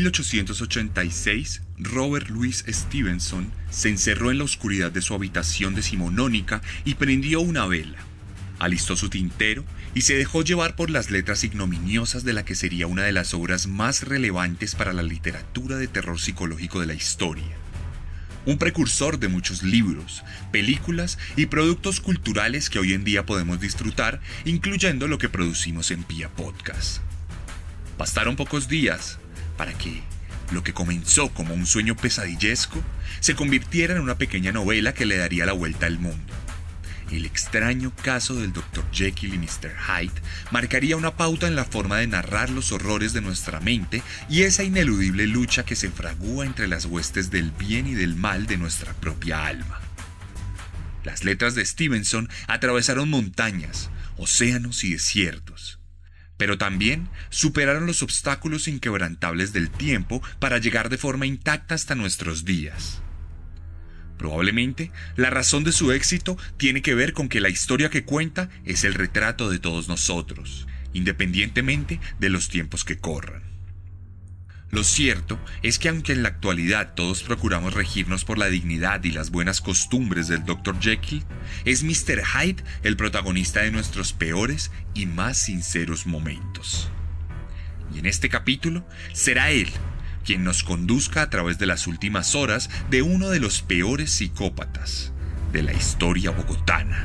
1886, Robert Louis Stevenson se encerró en la oscuridad de su habitación decimonónica y prendió una vela. Alistó su tintero y se dejó llevar por las letras ignominiosas de la que sería una de las obras más relevantes para la literatura de terror psicológico de la historia. Un precursor de muchos libros, películas y productos culturales que hoy en día podemos disfrutar, incluyendo lo que producimos en Pia Podcast. Bastaron pocos días para que lo que comenzó como un sueño pesadillesco se convirtiera en una pequeña novela que le daría la vuelta al mundo. El extraño caso del Dr. Jekyll y Mr. Hyde marcaría una pauta en la forma de narrar los horrores de nuestra mente y esa ineludible lucha que se fragúa entre las huestes del bien y del mal de nuestra propia alma. Las letras de Stevenson atravesaron montañas, océanos y desiertos pero también superaron los obstáculos inquebrantables del tiempo para llegar de forma intacta hasta nuestros días. Probablemente la razón de su éxito tiene que ver con que la historia que cuenta es el retrato de todos nosotros, independientemente de los tiempos que corran. Lo cierto es que aunque en la actualidad todos procuramos regirnos por la dignidad y las buenas costumbres del Dr. Jekyll, es Mr. Hyde el protagonista de nuestros peores y más sinceros momentos. Y en este capítulo será él quien nos conduzca a través de las últimas horas de uno de los peores psicópatas de la historia bogotana.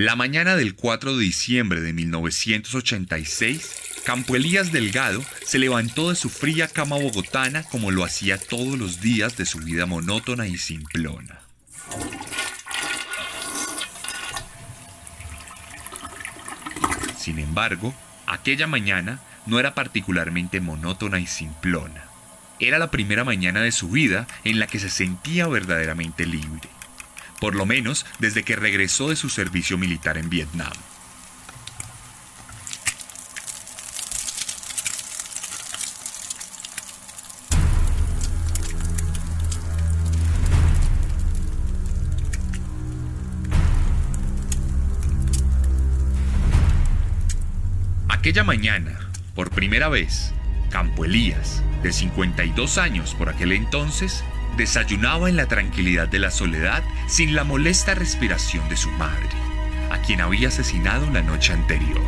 La mañana del 4 de diciembre de 1986, Campo Elías Delgado se levantó de su fría cama bogotana como lo hacía todos los días de su vida monótona y simplona. Sin embargo, aquella mañana no era particularmente monótona y simplona. Era la primera mañana de su vida en la que se sentía verdaderamente libre por lo menos desde que regresó de su servicio militar en Vietnam. Aquella mañana, por primera vez, Campo Elías, de 52 años por aquel entonces, desayunaba en la tranquilidad de la soledad sin la molesta respiración de su madre, a quien había asesinado la noche anterior.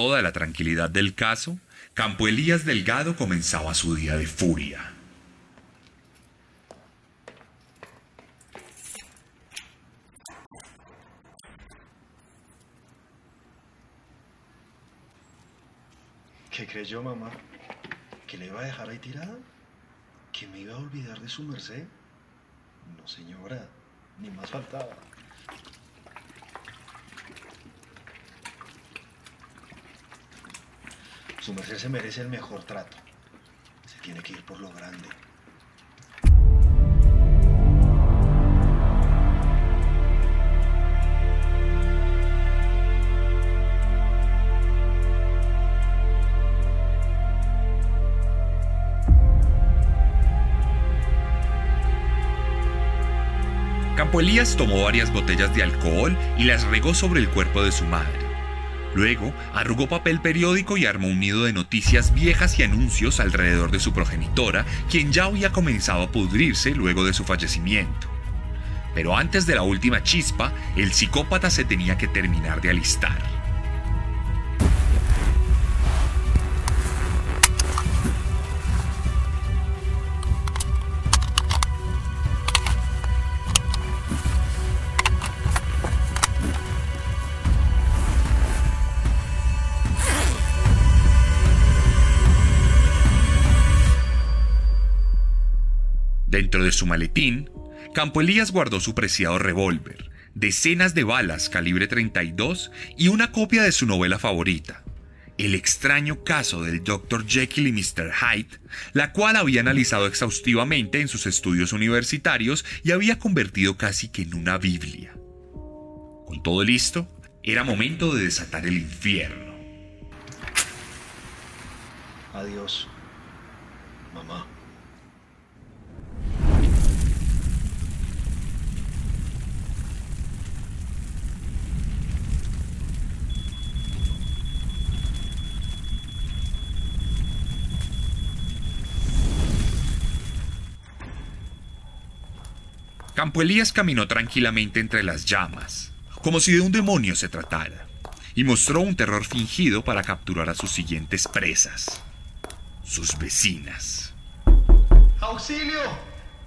Toda la tranquilidad del caso, Campo Elías Delgado comenzaba su día de furia. ¿Qué creyó mamá? ¿Que le iba a dejar ahí tirada? ¿Que me iba a olvidar de su merced? No, señora, ni más faltaba. Su merced se merece el mejor trato. Se tiene que ir por lo grande. Campo Elías tomó varias botellas de alcohol y las regó sobre el cuerpo de su madre. Luego arrugó papel periódico y armó un nido de noticias viejas y anuncios alrededor de su progenitora, quien ya había comenzado a pudrirse luego de su fallecimiento. Pero antes de la última chispa, el psicópata se tenía que terminar de alistar. Dentro de su maletín, Campo Elías guardó su preciado revólver, decenas de balas calibre 32 y una copia de su novela favorita, El extraño caso del Dr. Jekyll y Mr. Hyde, la cual había analizado exhaustivamente en sus estudios universitarios y había convertido casi que en una Biblia. Con todo listo, era momento de desatar el infierno. Adiós, mamá. Campo Elías caminó tranquilamente entre las llamas, como si de un demonio se tratara, y mostró un terror fingido para capturar a sus siguientes presas, sus vecinas. ¡Auxilio!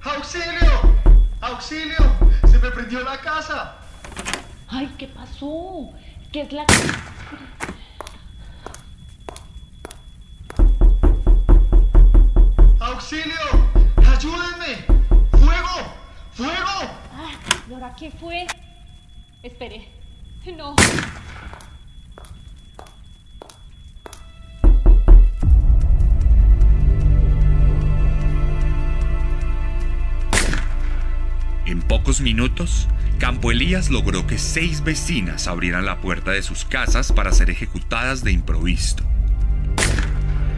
¡Auxilio! ¡Auxilio! ¡Se me prendió la casa! Ay, ¿qué pasó? ¿Qué es la... ¡Auxilio! ¡Ayúdenme! ¡Fuego! ¡Fuego! Ah, ¿Y ahora qué fue? Espere. No. En pocos minutos, Campo Elías logró que seis vecinas abrieran la puerta de sus casas para ser ejecutadas de improviso.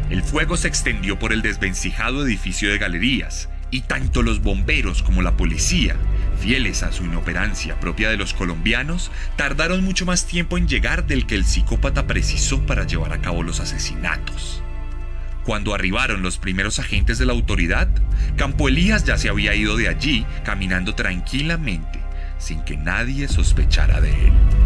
El fuego se extendió por el desvencijado edificio de galerías, y tanto los bomberos como la policía, fieles a su inoperancia propia de los colombianos, tardaron mucho más tiempo en llegar del que el psicópata precisó para llevar a cabo los asesinatos. Cuando arribaron los primeros agentes de la autoridad, Campo Elías ya se había ido de allí caminando tranquilamente, sin que nadie sospechara de él.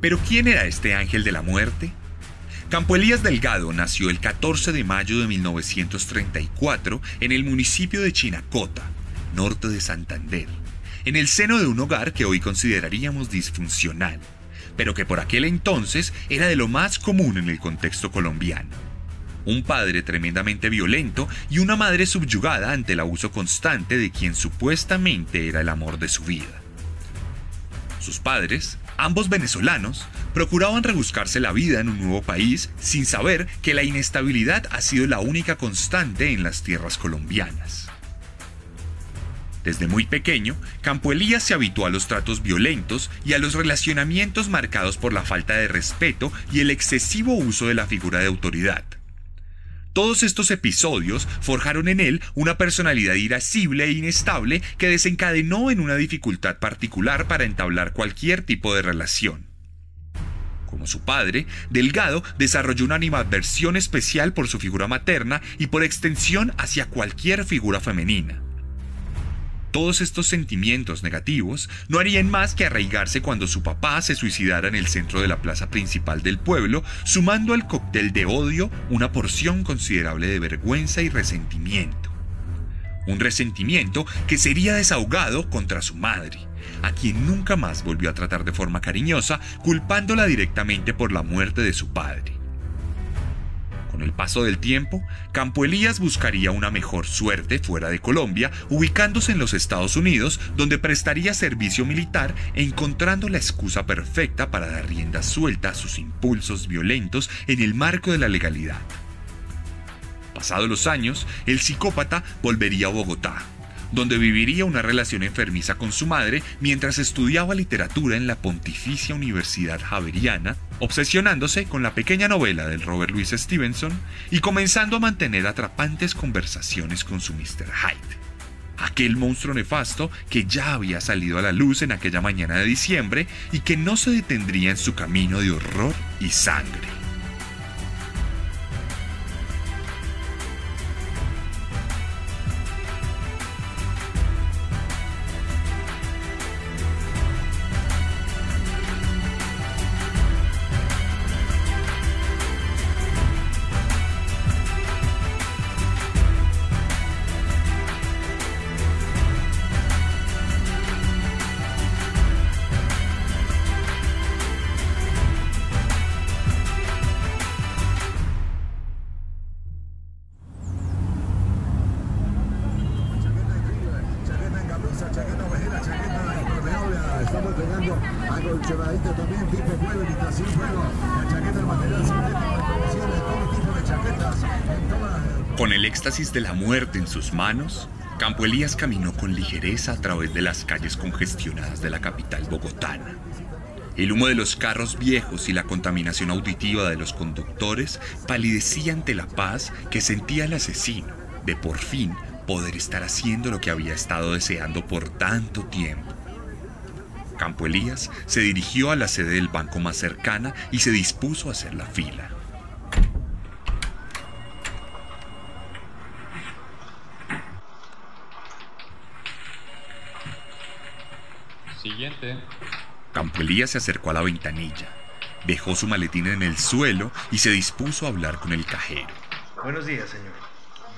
Pero ¿quién era este ángel de la muerte? Campo Elías Delgado nació el 14 de mayo de 1934 en el municipio de Chinacota, norte de Santander, en el seno de un hogar que hoy consideraríamos disfuncional, pero que por aquel entonces era de lo más común en el contexto colombiano. Un padre tremendamente violento y una madre subyugada ante el abuso constante de quien supuestamente era el amor de su vida. Sus padres, ambos venezolanos, procuraban rebuscarse la vida en un nuevo país sin saber que la inestabilidad ha sido la única constante en las tierras colombianas. Desde muy pequeño, Campo Elías se habituó a los tratos violentos y a los relacionamientos marcados por la falta de respeto y el excesivo uso de la figura de autoridad. Todos estos episodios forjaron en él una personalidad irascible e inestable que desencadenó en una dificultad particular para entablar cualquier tipo de relación. Como su padre, Delgado desarrolló una animadversión especial por su figura materna y por extensión hacia cualquier figura femenina. Todos estos sentimientos negativos no harían más que arraigarse cuando su papá se suicidara en el centro de la plaza principal del pueblo, sumando al cóctel de odio una porción considerable de vergüenza y resentimiento. Un resentimiento que sería desahogado contra su madre, a quien nunca más volvió a tratar de forma cariñosa, culpándola directamente por la muerte de su padre. Con el paso del tiempo, Campo Elías buscaría una mejor suerte fuera de Colombia, ubicándose en los Estados Unidos, donde prestaría servicio militar, encontrando la excusa perfecta para dar rienda suelta a sus impulsos violentos en el marco de la legalidad. Pasados los años, el psicópata volvería a Bogotá, donde viviría una relación enfermiza con su madre mientras estudiaba literatura en la Pontificia Universidad Javeriana, obsesionándose con la pequeña novela del Robert Louis Stevenson y comenzando a mantener atrapantes conversaciones con su Mr. Hyde. Aquel monstruo nefasto que ya había salido a la luz en aquella mañana de diciembre y que no se detendría en su camino de horror y sangre. Muerte en sus manos, Campo Elías caminó con ligereza a través de las calles congestionadas de la capital bogotana. El humo de los carros viejos y la contaminación auditiva de los conductores palidecía ante la paz que sentía el asesino de por fin poder estar haciendo lo que había estado deseando por tanto tiempo. Campo Elías se dirigió a la sede del banco más cercana y se dispuso a hacer la fila. Siguiente. Campo Elías se acercó a la ventanilla, dejó su maletín en el suelo y se dispuso a hablar con el cajero. Buenos días, señor.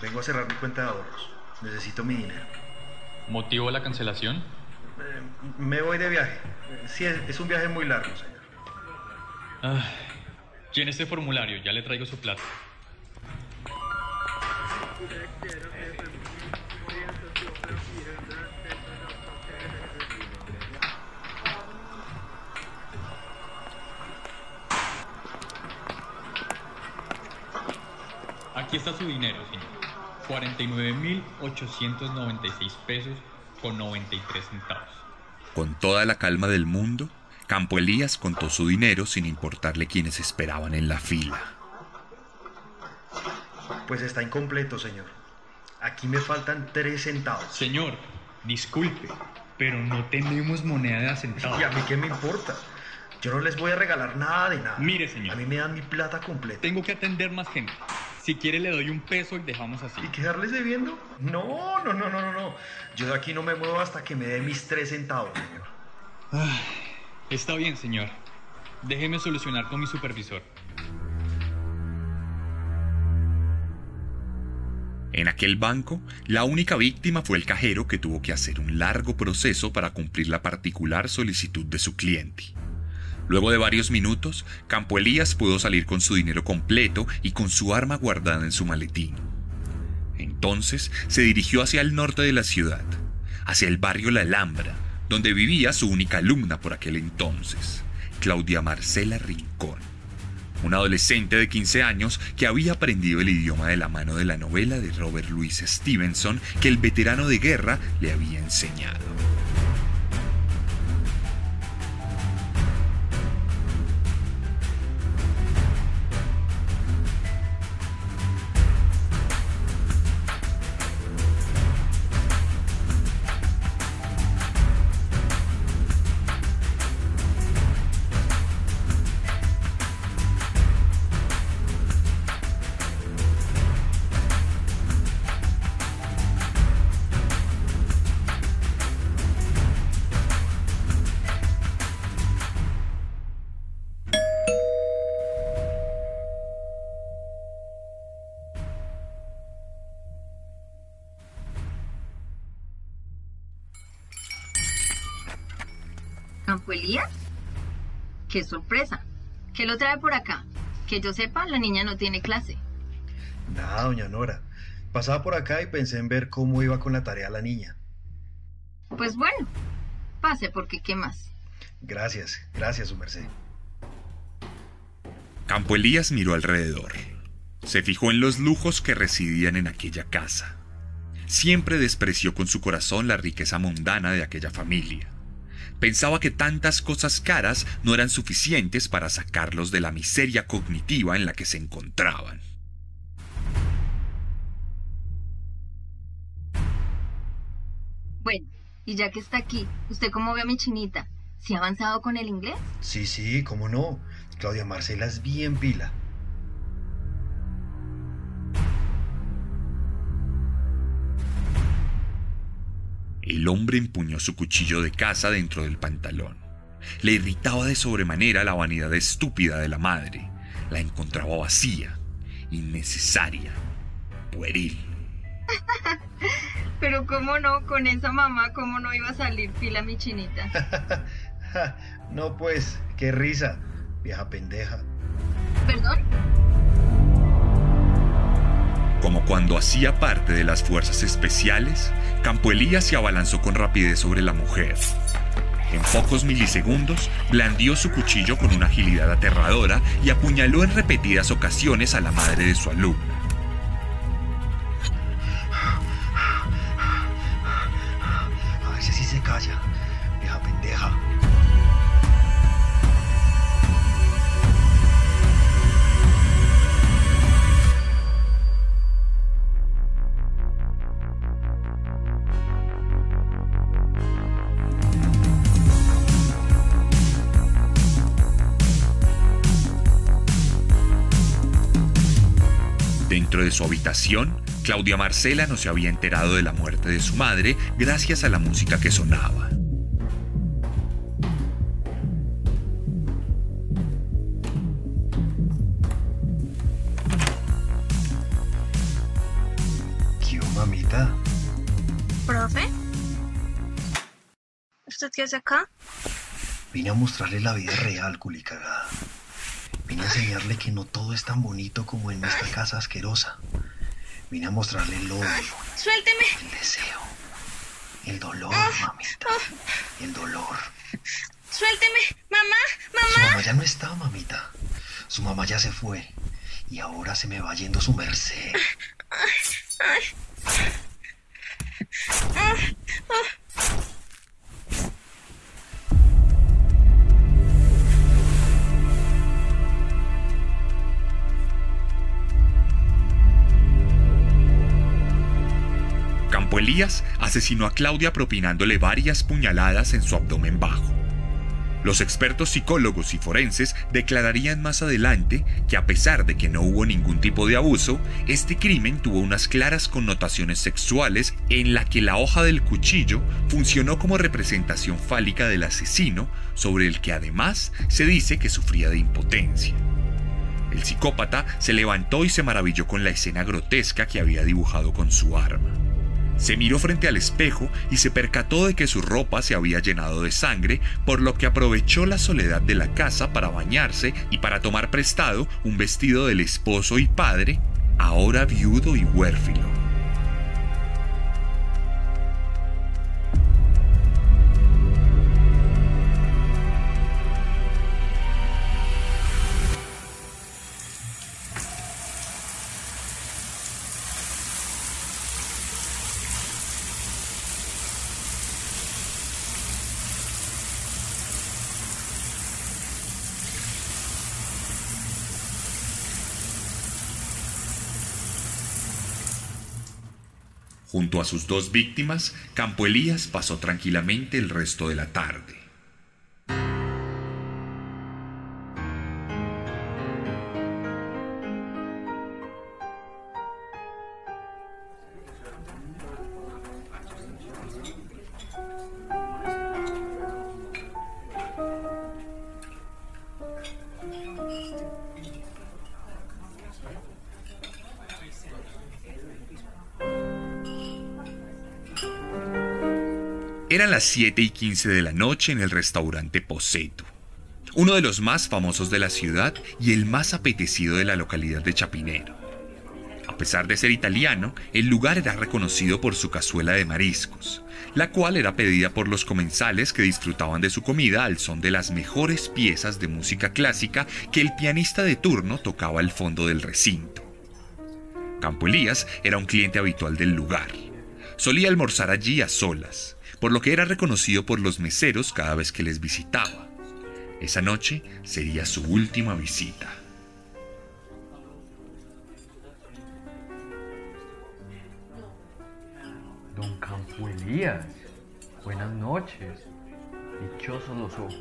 Vengo a cerrar mi cuenta de ahorros. Necesito mi dinero. ¿Motivo de la cancelación? Eh, me voy de viaje. Sí, es, es un viaje muy largo, señor. Ah, llene este formulario, ya le traigo su plata. Aquí está su dinero, señor. 49.896 pesos con 93 centavos. Con toda la calma del mundo, Campo Elías contó su dinero sin importarle quienes esperaban en la fila. Pues está incompleto, señor. Aquí me faltan tres centavos. Señor, disculpe, pero no tenemos moneda de a centavos. ¿Y a mí qué me importa? Yo no les voy a regalar nada de nada. Mire, señor. A mí me dan mi plata completa. Tengo que atender más gente. Si quiere le doy un peso y dejamos así. ¿Y quedarles debiendo? No, no, no, no, no, no. Yo de aquí no me muevo hasta que me dé mis tres centavos, señor. Está bien, señor. Déjeme solucionar con mi supervisor. En aquel banco, la única víctima fue el cajero que tuvo que hacer un largo proceso para cumplir la particular solicitud de su cliente. Luego de varios minutos, Campo Elías pudo salir con su dinero completo y con su arma guardada en su maletín. Entonces se dirigió hacia el norte de la ciudad, hacia el barrio La Alhambra, donde vivía su única alumna por aquel entonces, Claudia Marcela Rincón, una adolescente de 15 años que había aprendido el idioma de la mano de la novela de Robert Louis Stevenson que el veterano de guerra le había enseñado. ¡Qué sorpresa! ¿Qué lo trae por acá? Que yo sepa, la niña no tiene clase. Nada, doña Nora. Pasaba por acá y pensé en ver cómo iba con la tarea la niña. Pues bueno, pase porque ¿qué más? Gracias, gracias, su merced. Campo Elías miró alrededor. Se fijó en los lujos que residían en aquella casa. Siempre despreció con su corazón la riqueza mundana de aquella familia. Pensaba que tantas cosas caras no eran suficientes para sacarlos de la miseria cognitiva en la que se encontraban. Bueno, y ya que está aquí, ¿usted cómo ve a mi chinita? ¿Se ha avanzado con el inglés? Sí, sí, cómo no. Claudia Marcela es bien pila. El hombre empuñó su cuchillo de caza dentro del pantalón. Le irritaba de sobremanera la vanidad estúpida de la madre. La encontraba vacía, innecesaria, pueril. Pero cómo no, con esa mamá, cómo no iba a salir pila mi chinita. no pues, qué risa, vieja pendeja. ¿Perdón? Como cuando hacía parte de las fuerzas especiales, Campo Elías se abalanzó con rapidez sobre la mujer. En pocos milisegundos, blandió su cuchillo con una agilidad aterradora y apuñaló en repetidas ocasiones a la madre de su alumna. Dentro de su habitación, Claudia Marcela no se había enterado de la muerte de su madre gracias a la música que sonaba. ¿Qué mamita? ¿Profe? ¿Usted qué hace acá? Vine a mostrarle la vida real, culicagada. Vine a enseñarle que no todo es tan bonito como en esta casa asquerosa. Vine a mostrarle el odio, ¡Suélteme! el deseo, el dolor, mamita. El dolor. ¡Suélteme! ¡Mamá! Su ¡Mamá! mamá ya no está, mamita. Su mamá ya se fue. Y ahora se me va yendo su merced. Campo Asesinó a Claudia propinándole varias puñaladas en su abdomen bajo. Los expertos psicólogos y forenses declararían más adelante que a pesar de que no hubo ningún tipo de abuso, este crimen tuvo unas claras connotaciones sexuales en la que la hoja del cuchillo funcionó como representación fálica del asesino, sobre el que además se dice que sufría de impotencia. El psicópata se levantó y se maravilló con la escena grotesca que había dibujado con su arma. Se miró frente al espejo y se percató de que su ropa se había llenado de sangre, por lo que aprovechó la soledad de la casa para bañarse y para tomar prestado un vestido del esposo y padre, ahora viudo y huérfino. Junto a sus dos víctimas, Campo Elías pasó tranquilamente el resto de la tarde. Eran las 7 y 15 de la noche en el restaurante Poseto, uno de los más famosos de la ciudad y el más apetecido de la localidad de Chapinero. A pesar de ser italiano, el lugar era reconocido por su cazuela de mariscos, la cual era pedida por los comensales que disfrutaban de su comida al son de las mejores piezas de música clásica que el pianista de turno tocaba al fondo del recinto. Campo Elías era un cliente habitual del lugar. Solía almorzar allí a solas, por lo que era reconocido por los meseros cada vez que les visitaba. Esa noche sería su última visita. Don Campo Elías, buenas noches. Dichosos los ojos.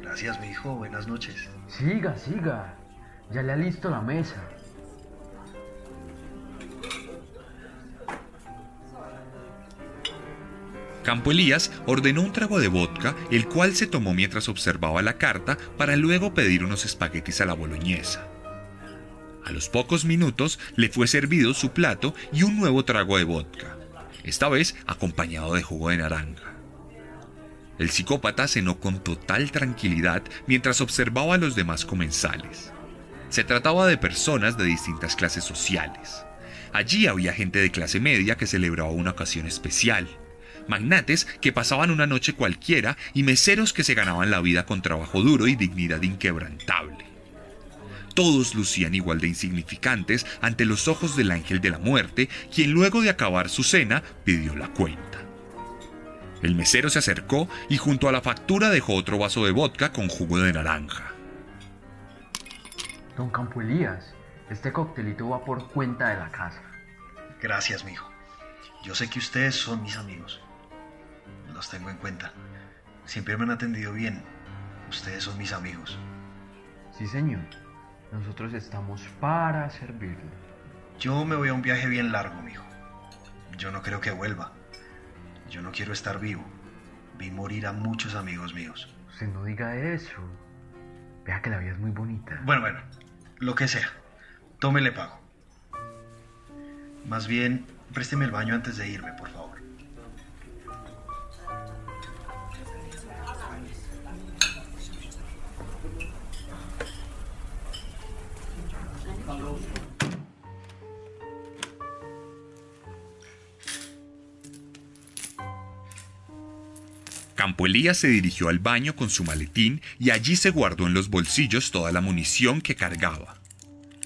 Gracias, mi hijo. Buenas noches. Siga, siga. Ya le listo la mesa. Campo Elías ordenó un trago de vodka, el cual se tomó mientras observaba la carta para luego pedir unos espaguetis a la boloñesa. A los pocos minutos le fue servido su plato y un nuevo trago de vodka, esta vez acompañado de jugo de naranja. El psicópata cenó con total tranquilidad mientras observaba a los demás comensales. Se trataba de personas de distintas clases sociales. Allí había gente de clase media que celebraba una ocasión especial, magnates que pasaban una noche cualquiera y meseros que se ganaban la vida con trabajo duro y dignidad inquebrantable. Todos lucían igual de insignificantes ante los ojos del ángel de la muerte, quien luego de acabar su cena pidió la cuenta. El mesero se acercó y junto a la factura dejó otro vaso de vodka con jugo de naranja. Don Campo Elías, este coctelito va por cuenta de la casa. Gracias, mi hijo. Yo sé que ustedes son mis amigos. Los tengo en cuenta. Siempre me han atendido bien. Ustedes son mis amigos. Sí, señor. Nosotros estamos para servirle. Yo me voy a un viaje bien largo, mijo. Yo no creo que vuelva. Yo no quiero estar vivo. Vi morir a muchos amigos míos. Usted no diga eso. Vea que la vida es muy bonita. Bueno, bueno, lo que sea. Tómele pago. Más bien, présteme el baño antes de irme, por favor. Campo Elías se dirigió al baño con su maletín y allí se guardó en los bolsillos toda la munición que cargaba.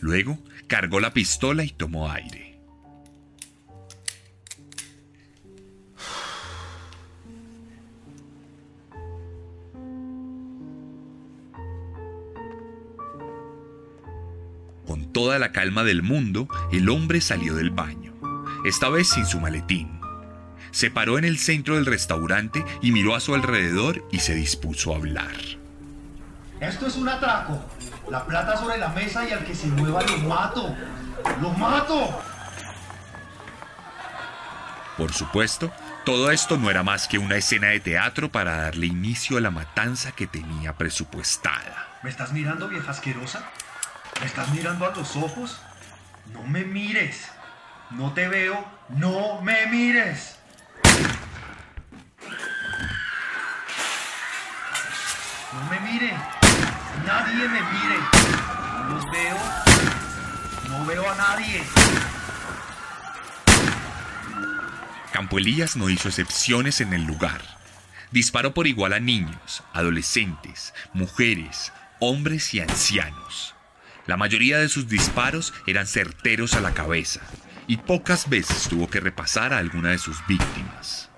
Luego cargó la pistola y tomó aire. Toda la calma del mundo, el hombre salió del baño, esta vez sin su maletín. Se paró en el centro del restaurante y miró a su alrededor y se dispuso a hablar. Esto es un atraco. La plata sobre la mesa y al que se mueva lo mato. ¡Lo mato! Por supuesto, todo esto no era más que una escena de teatro para darle inicio a la matanza que tenía presupuestada. ¿Me estás mirando, vieja asquerosa? ¿Me estás mirando a los ojos? No me mires. No te veo, no me mires. No me mire, nadie me mire. No los veo, no veo a nadie. Campo Elías no hizo excepciones en el lugar. Disparó por igual a niños, adolescentes, mujeres, hombres y ancianos. La mayoría de sus disparos eran certeros a la cabeza y pocas veces tuvo que repasar a alguna de sus víctimas.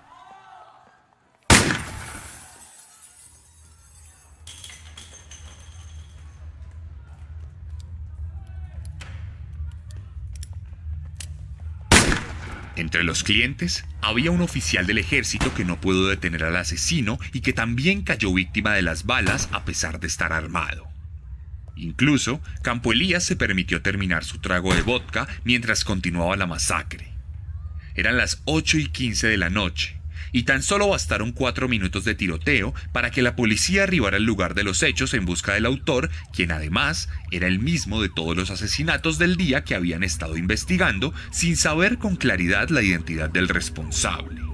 Entre los clientes había un oficial del ejército que no pudo detener al asesino y que también cayó víctima de las balas a pesar de estar armado. Incluso, Campo Elías se permitió terminar su trago de vodka mientras continuaba la masacre. Eran las 8 y 15 de la noche, y tan solo bastaron cuatro minutos de tiroteo para que la policía arribara al lugar de los hechos en busca del autor, quien además era el mismo de todos los asesinatos del día que habían estado investigando sin saber con claridad la identidad del responsable.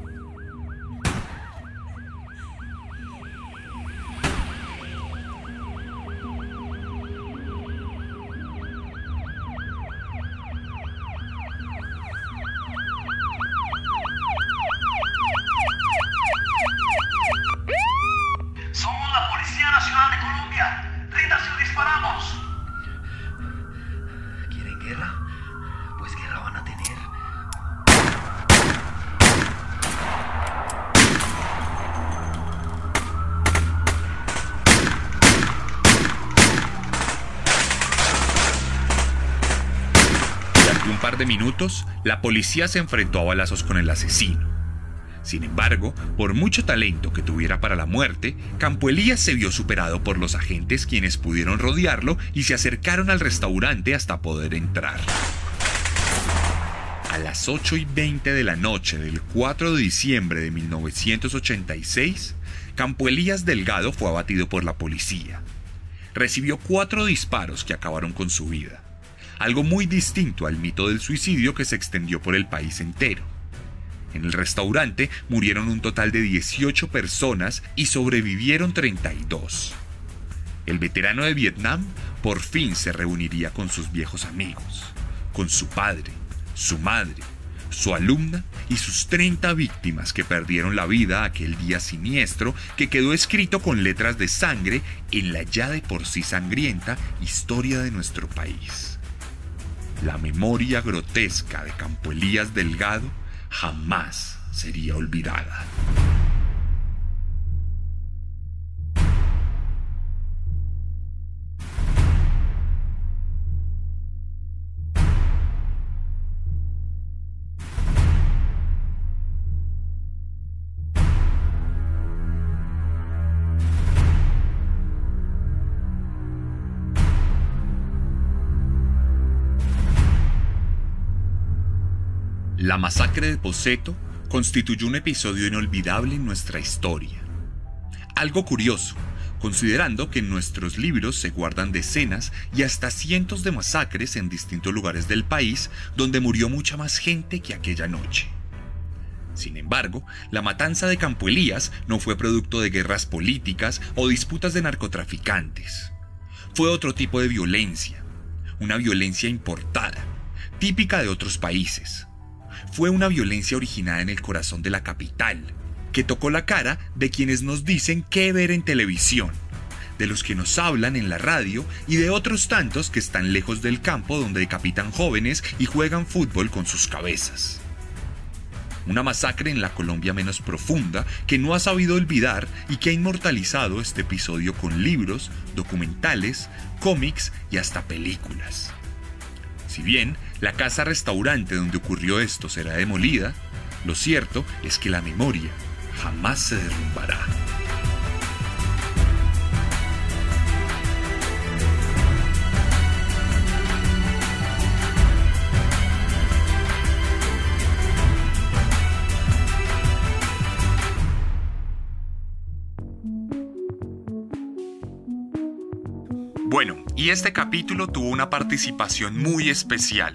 La policía se enfrentó a balazos con el asesino. Sin embargo, por mucho talento que tuviera para la muerte, Campo Elías se vio superado por los agentes quienes pudieron rodearlo y se acercaron al restaurante hasta poder entrar. A las 8 y 20 de la noche del 4 de diciembre de 1986, Campo Elías Delgado fue abatido por la policía. Recibió cuatro disparos que acabaron con su vida, algo muy distinto al mito del suicidio que se extendió por el país entero. En el restaurante murieron un total de 18 personas y sobrevivieron 32. El veterano de Vietnam por fin se reuniría con sus viejos amigos, con su padre, su madre, su alumna y sus 30 víctimas que perdieron la vida aquel día siniestro que quedó escrito con letras de sangre en la ya de por sí sangrienta historia de nuestro país. La memoria grotesca de Campo Elías Delgado jamás sería olvidada. La masacre de Poseto constituyó un episodio inolvidable en nuestra historia. Algo curioso, considerando que en nuestros libros se guardan decenas y hasta cientos de masacres en distintos lugares del país donde murió mucha más gente que aquella noche. Sin embargo, la matanza de Campo Elías no fue producto de guerras políticas o disputas de narcotraficantes. Fue otro tipo de violencia, una violencia importada, típica de otros países fue una violencia originada en el corazón de la capital, que tocó la cara de quienes nos dicen qué ver en televisión, de los que nos hablan en la radio y de otros tantos que están lejos del campo donde decapitan jóvenes y juegan fútbol con sus cabezas. Una masacre en la Colombia menos profunda que no ha sabido olvidar y que ha inmortalizado este episodio con libros, documentales, cómics y hasta películas. Si bien la casa restaurante donde ocurrió esto será demolida, lo cierto es que la memoria jamás se derrumbará. Y este capítulo tuvo una participación muy especial,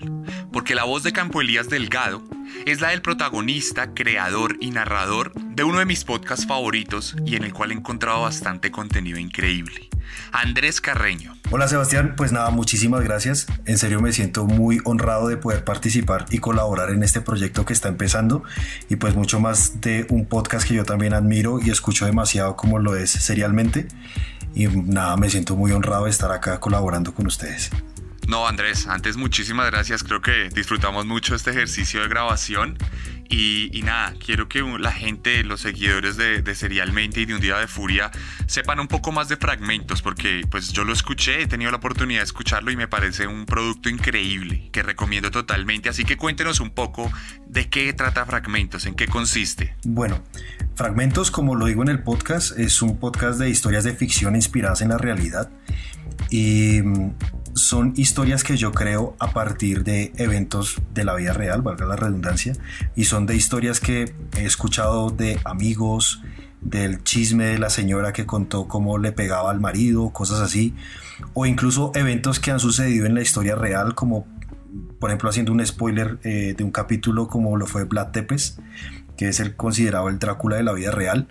porque la voz de Campo Elías Delgado es la del protagonista, creador y narrador de uno de mis podcasts favoritos y en el cual he encontrado bastante contenido increíble. Andrés Carreño. Hola Sebastián, pues nada, muchísimas gracias. En serio me siento muy honrado de poder participar y colaborar en este proyecto que está empezando y pues mucho más de un podcast que yo también admiro y escucho demasiado como lo es serialmente. Y nada, me siento muy honrado de estar acá colaborando con ustedes. No, Andrés, antes muchísimas gracias. Creo que disfrutamos mucho este ejercicio de grabación. Y, nada, quiero que la gente, los seguidores de, Serialmente y de Un Día de Furia sepan un poco más de fragmentos, porque pues yo lo escuché, he tenido la oportunidad de escucharlo y me parece un producto increíble que recomiendo totalmente. Así que cuéntenos un poco de qué trata Fragmentos, en qué consiste. Bueno, Fragmentos, como lo digo en el podcast, es un podcast de historias de ficción inspiradas en la realidad. Y son historias que yo creo a partir de eventos de la vida real, valga la redundancia, y son de historias que he escuchado de amigos, del chisme de la señora que contó cómo le pegaba al marido, cosas así, o incluso eventos que han sucedido en la historia real, como por ejemplo haciendo un spoiler eh, de un capítulo como lo fue Vlad Tepes, que es el considerado el Drácula de la vida real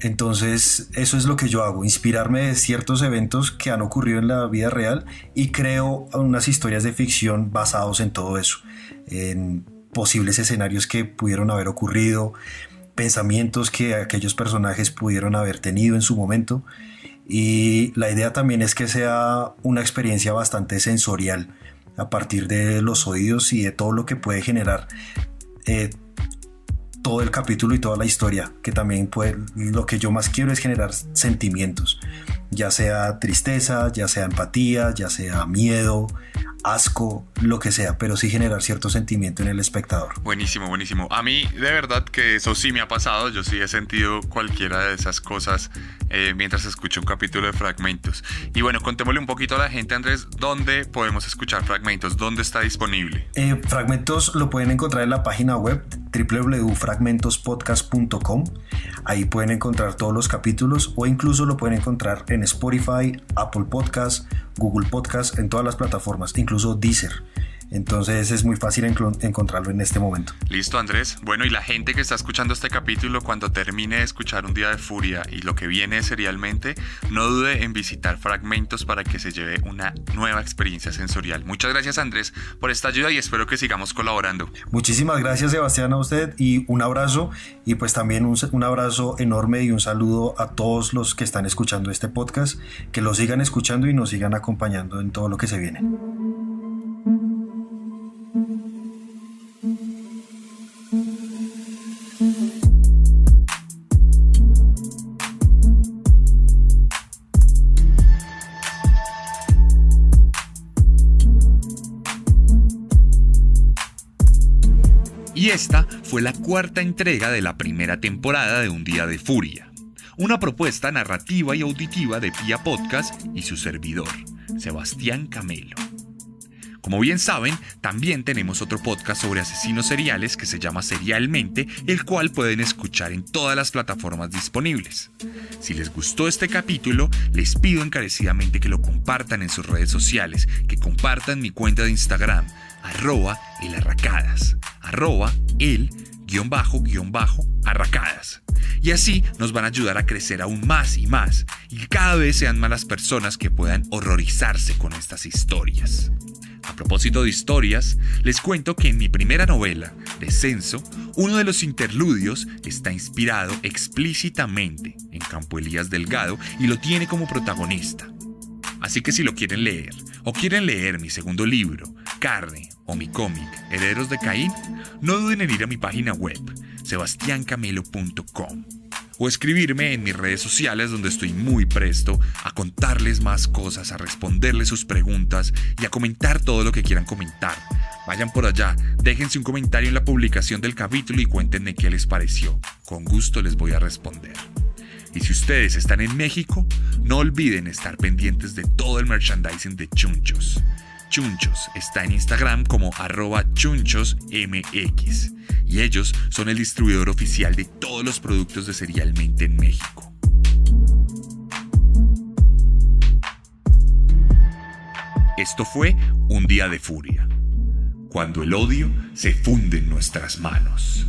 entonces, eso es lo que yo hago, inspirarme de ciertos eventos que han ocurrido en la vida real y creo unas historias de ficción basados en todo eso, en posibles escenarios que pudieron haber ocurrido, pensamientos que aquellos personajes pudieron haber tenido en su momento. Y la idea también es que sea una experiencia bastante sensorial a partir de los oídos y de todo lo que puede generar. Eh, todo el capítulo y toda la historia, que también puede, lo que yo más quiero es generar sentimientos, ya sea tristeza, ya sea empatía, ya sea miedo, asco, lo que sea, pero sí generar cierto sentimiento en el espectador. Buenísimo, buenísimo. A mí de verdad que eso sí me ha pasado, yo sí he sentido cualquiera de esas cosas eh, mientras escucho un capítulo de fragmentos. Y bueno, contémosle un poquito a la gente, Andrés, ¿dónde podemos escuchar fragmentos? ¿Dónde está disponible? Eh, fragmentos lo pueden encontrar en la página web www.fragmentospodcast.com. Ahí pueden encontrar todos los capítulos o incluso lo pueden encontrar en Spotify, Apple Podcasts, Google Podcasts, en todas las plataformas, incluso Deezer. Entonces es muy fácil encontrarlo en este momento. Listo, Andrés. Bueno, y la gente que está escuchando este capítulo, cuando termine de escuchar Un Día de Furia y lo que viene serialmente, no dude en visitar fragmentos para que se lleve una nueva experiencia sensorial. Muchas gracias, Andrés, por esta ayuda y espero que sigamos colaborando. Muchísimas gracias, Sebastián, a usted y un abrazo y pues también un, un abrazo enorme y un saludo a todos los que están escuchando este podcast, que lo sigan escuchando y nos sigan acompañando en todo lo que se viene. Esta fue la cuarta entrega de la primera temporada de Un Día de Furia, una propuesta narrativa y auditiva de Pia Podcast y su servidor, Sebastián Camelo. Como bien saben, también tenemos otro podcast sobre asesinos seriales que se llama Serialmente, el cual pueden escuchar en todas las plataformas disponibles. Si les gustó este capítulo, les pido encarecidamente que lo compartan en sus redes sociales, que compartan mi cuenta de Instagram, arroba elarracadas, arroba el guion bajo guion bajo arracadas. Y así nos van a ayudar a crecer aún más y más, y cada vez sean más las personas que puedan horrorizarse con estas historias. A propósito de historias, les cuento que en mi primera novela, Descenso, uno de los interludios está inspirado explícitamente en Campo Elías Delgado y lo tiene como protagonista. Así que si lo quieren leer, o quieren leer mi segundo libro, Carne, o mi cómic, Herederos de Caín, no duden en ir a mi página web, sebastiancamelo.com o escribirme en mis redes sociales donde estoy muy presto a contarles más cosas, a responderles sus preguntas y a comentar todo lo que quieran comentar. Vayan por allá, déjense un comentario en la publicación del capítulo y cuéntenme qué les pareció. Con gusto les voy a responder. Y si ustedes están en México, no olviden estar pendientes de todo el merchandising de Chunchos. Chunchos está en Instagram como arroba chunchosmx y ellos son el distribuidor oficial de todos los productos de Serialmente en México. Esto fue Un Día de Furia. cuando el odio se funde en nuestras manos.